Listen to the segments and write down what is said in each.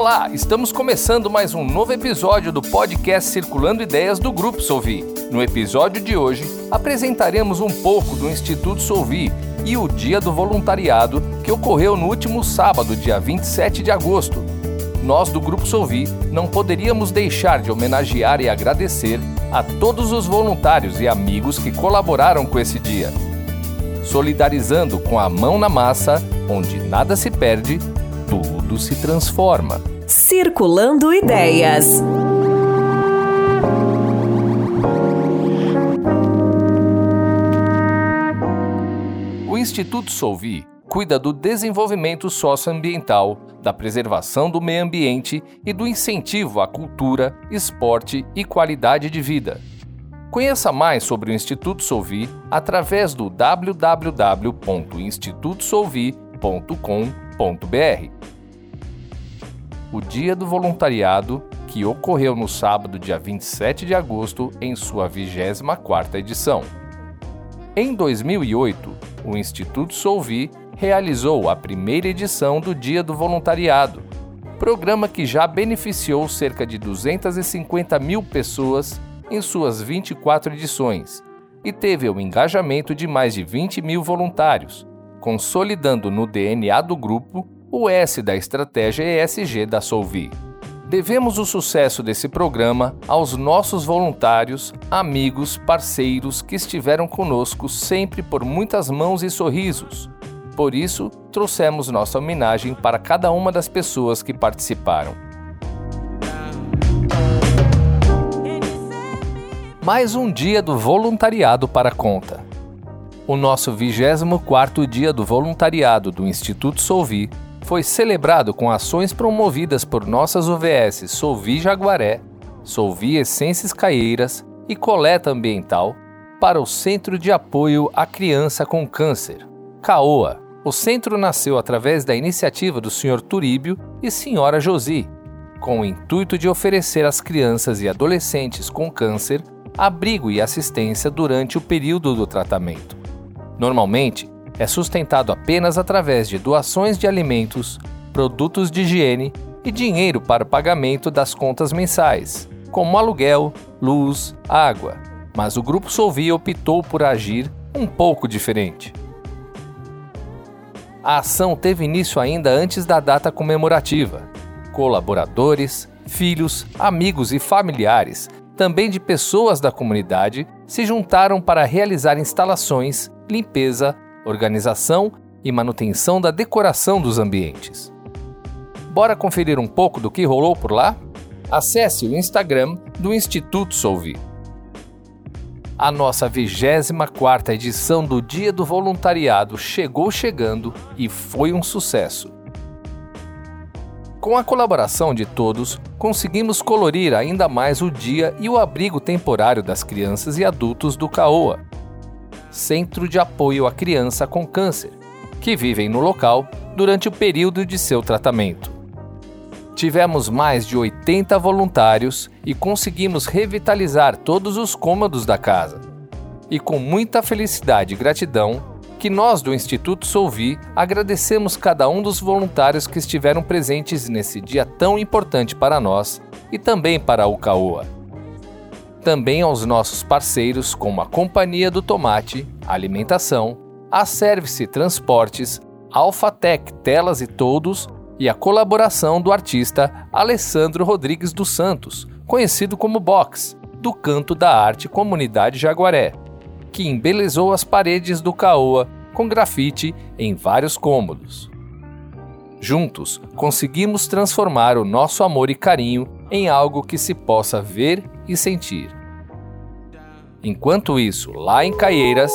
Olá, estamos começando mais um novo episódio do podcast Circulando Ideias do Grupo Solvi. No episódio de hoje, apresentaremos um pouco do Instituto Solvi e o Dia do Voluntariado que ocorreu no último sábado, dia 27 de agosto. Nós do Grupo Solvi não poderíamos deixar de homenagear e agradecer a todos os voluntários e amigos que colaboraram com esse dia. Solidarizando com a mão na massa, onde nada se perde tudo se transforma. Circulando Ideias. O Instituto Solvi cuida do desenvolvimento socioambiental, da preservação do meio ambiente e do incentivo à cultura, esporte e qualidade de vida. Conheça mais sobre o Instituto Solvi através do www.institutosolvi.com.br o Dia do Voluntariado, que ocorreu no sábado, dia 27 de agosto, em sua 24ª edição. Em 2008, o Instituto Solvi realizou a primeira edição do Dia do Voluntariado, programa que já beneficiou cerca de 250 mil pessoas em suas 24 edições e teve o engajamento de mais de 20 mil voluntários, consolidando no DNA do grupo o S da estratégia ESG da Solvi. Devemos o sucesso desse programa aos nossos voluntários, amigos, parceiros que estiveram conosco sempre por muitas mãos e sorrisos. Por isso, trouxemos nossa homenagem para cada uma das pessoas que participaram. Mais um dia do voluntariado para conta. O nosso 24º dia do voluntariado do Instituto Solvi foi celebrado com ações promovidas por nossas UVS Solvi Jaguaré, Solvi Essências Caieiras e Coleta Ambiental para o Centro de Apoio à Criança com Câncer, CAOA. O centro nasceu através da iniciativa do Sr. Turíbio e Sra. Josi, com o intuito de oferecer às crianças e adolescentes com câncer abrigo e assistência durante o período do tratamento. Normalmente, é sustentado apenas através de doações de alimentos, produtos de higiene e dinheiro para o pagamento das contas mensais, como aluguel, luz, água. Mas o Grupo Solvi optou por agir um pouco diferente. A ação teve início ainda antes da data comemorativa. Colaboradores, filhos, amigos e familiares, também de pessoas da comunidade, se juntaram para realizar instalações, limpeza, organização e manutenção da decoração dos ambientes. Bora conferir um pouco do que rolou por lá? Acesse o Instagram do Instituto Solvi. A nossa 24ª edição do Dia do Voluntariado chegou chegando e foi um sucesso. Com a colaboração de todos, conseguimos colorir ainda mais o dia e o abrigo temporário das crianças e adultos do CAOA, Centro de Apoio à Criança com Câncer, que vivem no local durante o período de seu tratamento. Tivemos mais de 80 voluntários e conseguimos revitalizar todos os cômodos da casa. E com muita felicidade e gratidão, que nós do Instituto Solvi agradecemos cada um dos voluntários que estiveram presentes nesse dia tão importante para nós e também para o CAOA também aos nossos parceiros como a Companhia do Tomate, Alimentação, a Service Transportes, Alphatec Telas e Todos e a colaboração do artista Alessandro Rodrigues dos Santos, conhecido como Box, do Canto da Arte Comunidade Jaguaré, que embelezou as paredes do Caoa com grafite em vários cômodos. Juntos, conseguimos transformar o nosso amor e carinho em algo que se possa ver e sentir. Enquanto isso, lá em Caieiras.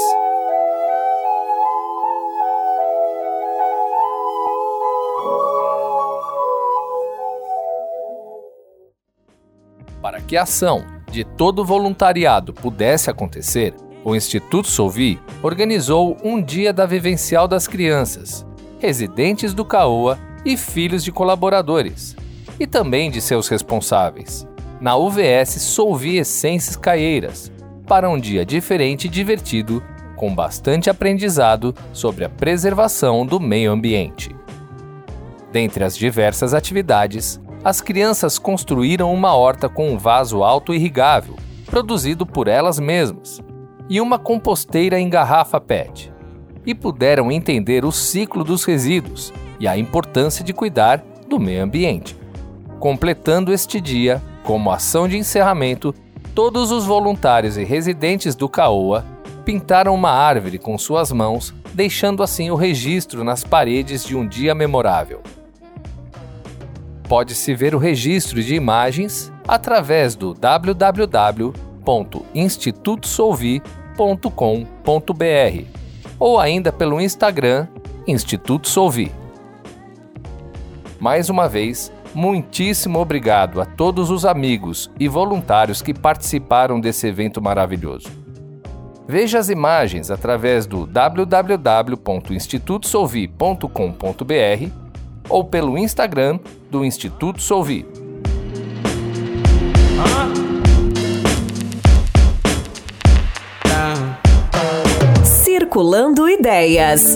Para que a ação de todo o voluntariado pudesse acontecer, o Instituto Solvi organizou um dia da vivencial das crianças, residentes do CAOA e filhos de colaboradores, e também de seus responsáveis na UVS Solvi Essências Caieiras, para um dia diferente e divertido, com bastante aprendizado sobre a preservação do meio ambiente. Dentre as diversas atividades, as crianças construíram uma horta com um vaso auto-irrigável, produzido por elas mesmas, e uma composteira em garrafa PET. E puderam entender o ciclo dos resíduos e a importância de cuidar do meio ambiente. Completando este dia, como ação de encerramento, todos os voluntários e residentes do Caoa pintaram uma árvore com suas mãos, deixando assim o registro nas paredes de um dia memorável. Pode-se ver o registro de imagens através do www.institutosolvi.com.br ou ainda pelo Instagram Instituto Solvi. Mais uma vez, muitíssimo obrigado a todos os amigos e voluntários que participaram desse evento maravilhoso. Veja as imagens através do www.institutosolvi.com.br ou pelo Instagram do Instituto Solvi. Circulando Ideias.